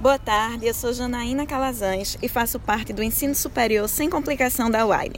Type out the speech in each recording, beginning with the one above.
Boa tarde, eu sou Janaína Calazans e faço parte do ensino superior sem complicação da UAIL.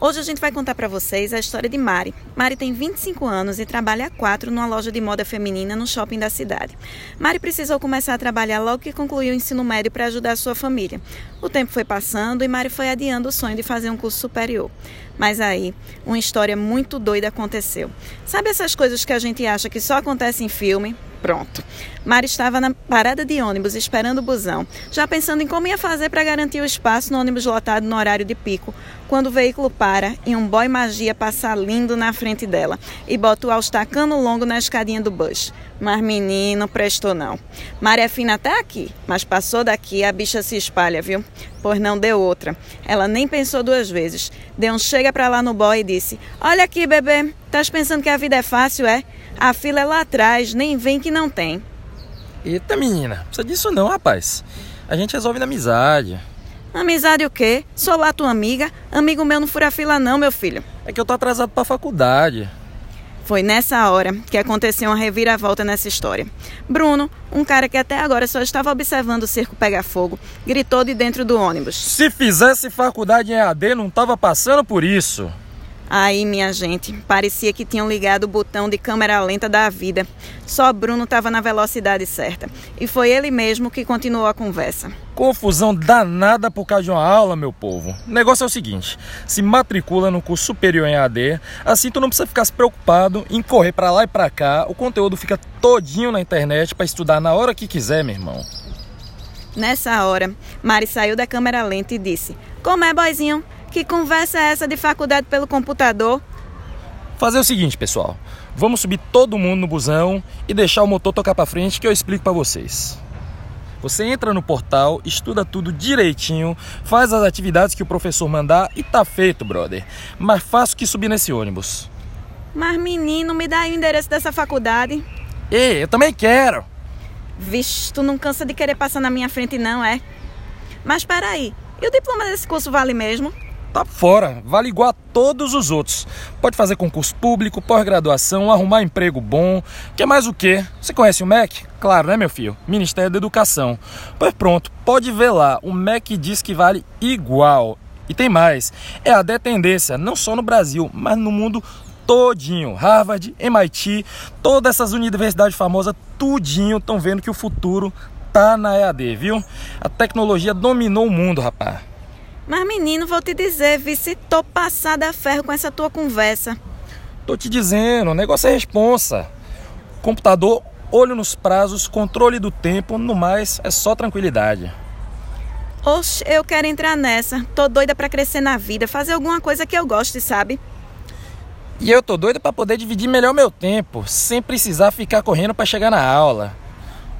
Hoje a gente vai contar para vocês a história de Mari. Mari tem 25 anos e trabalha há 4 numa loja de moda feminina no shopping da cidade. Mari precisou começar a trabalhar logo que concluiu o ensino médio para ajudar sua família. O tempo foi passando e Mari foi adiando o sonho de fazer um curso superior. Mas aí, uma história muito doida aconteceu. Sabe essas coisas que a gente acha que só acontecem em filme? Pronto. Mari estava na parada de ônibus esperando o busão, já pensando em como ia fazer para garantir o espaço no ônibus lotado no horário de pico, quando o veículo para e um boy magia passa lindo na frente dela e bota o alstacano longo na escadinha do bus. Mas menino, prestou não. Mari é fina até aqui, mas passou daqui a bicha se espalha, viu? Pois não deu outra. Ela nem pensou duas vezes. Deu um chega pra lá no boy e disse: Olha aqui, bebê, estás pensando que a vida é fácil, é? A fila é lá atrás, nem vem que não tem. Eita, menina, precisa disso não, rapaz. A gente resolve na amizade. Amizade o quê? Sou lá tua amiga. Amigo meu não fura fila não, meu filho. É que eu tô atrasado pra faculdade. Foi nessa hora que aconteceu uma reviravolta nessa história. Bruno, um cara que até agora só estava observando o circo pegar fogo, gritou de dentro do ônibus. Se fizesse faculdade em EAD, não tava passando por isso. Aí, minha gente, parecia que tinham ligado o botão de câmera lenta da vida. Só Bruno estava na velocidade certa. E foi ele mesmo que continuou a conversa. Confusão danada por causa de uma aula, meu povo. O negócio é o seguinte: se matricula no curso superior em AD, assim tu não precisa ficar se preocupado em correr para lá e para cá. O conteúdo fica todinho na internet para estudar na hora que quiser, meu irmão. Nessa hora, Mari saiu da câmera lenta e disse: Como é, boizinho? Que conversa é essa de faculdade pelo computador? Fazer o seguinte, pessoal. Vamos subir todo mundo no busão e deixar o motor tocar para frente que eu explico para vocês. Você entra no portal, estuda tudo direitinho, faz as atividades que o professor mandar e tá feito, brother. Mais fácil que subir nesse ônibus. Mas menino, me dá aí o endereço dessa faculdade. Ei, eu também quero. Vixe, tu não cansa de querer passar na minha frente não, é? Mas peraí, e o diploma desse curso vale mesmo? Tá fora, vale igual a todos os outros. Pode fazer concurso público, pós-graduação, arrumar emprego bom. Que mais o quê? Você conhece o MEC? Claro, né, meu filho? Ministério da Educação. Pois pronto, pode ver lá. O MEC diz que vale igual. E tem mais. É a tendência, não só no Brasil, mas no mundo todinho. Harvard, MIT, todas essas universidades famosas, tudinho, estão vendo que o futuro tá na EAD, viu? A tecnologia dominou o mundo, rapaz. Mas, menino, vou te dizer, vi se tô passada a ferro com essa tua conversa. Tô te dizendo, o negócio é responsa. Computador, olho nos prazos, controle do tempo, no mais é só tranquilidade. Oxe, eu quero entrar nessa. Tô doida para crescer na vida, fazer alguma coisa que eu goste, sabe? E eu tô doida para poder dividir melhor meu tempo, sem precisar ficar correndo para chegar na aula.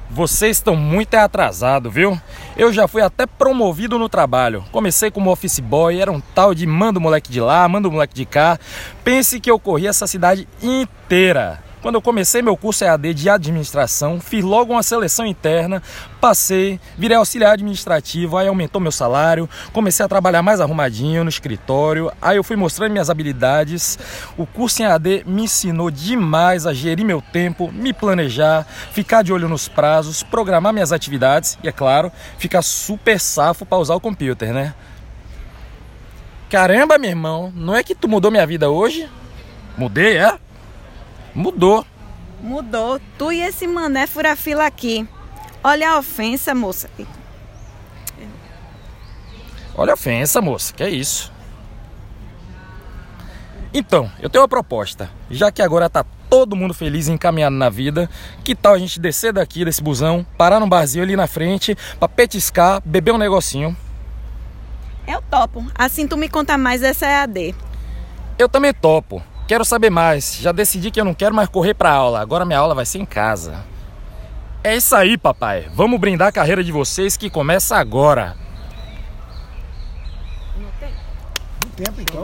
Vocês estão muito atrasados, viu? Eu já fui até promovido no trabalho. Comecei como office boy, era um tal de manda o moleque de lá, manda o moleque de cá. Pense que eu corri essa cidade inteira. Quando eu comecei meu curso EAD de administração, fiz logo uma seleção interna, passei, virei auxiliar administrativo, aí aumentou meu salário, comecei a trabalhar mais arrumadinho no escritório, aí eu fui mostrando minhas habilidades. O curso em EAD me ensinou demais a gerir meu tempo, me planejar, ficar de olho nos prazos, programar minhas atividades e, é claro, ficar super safo para usar o computer, né? Caramba, meu irmão, não é que tu mudou minha vida hoje? Mudei, é? Mudou. Mudou. Tu e esse mané fura-fila aqui. Olha a ofensa, moça. Olha a ofensa, moça. Que é isso? Então, eu tenho uma proposta. Já que agora tá todo mundo feliz e encaminhado na vida, que tal a gente descer daqui desse busão, parar num barzinho ali na frente, pra petiscar, beber um negocinho? Eu topo. Assim tu me conta mais essa EAD. Eu também topo. Quero saber mais. Já decidi que eu não quero mais correr para aula. Agora minha aula vai ser em casa. É isso aí, papai. Vamos brindar a carreira de vocês que começa agora. No tempo, então.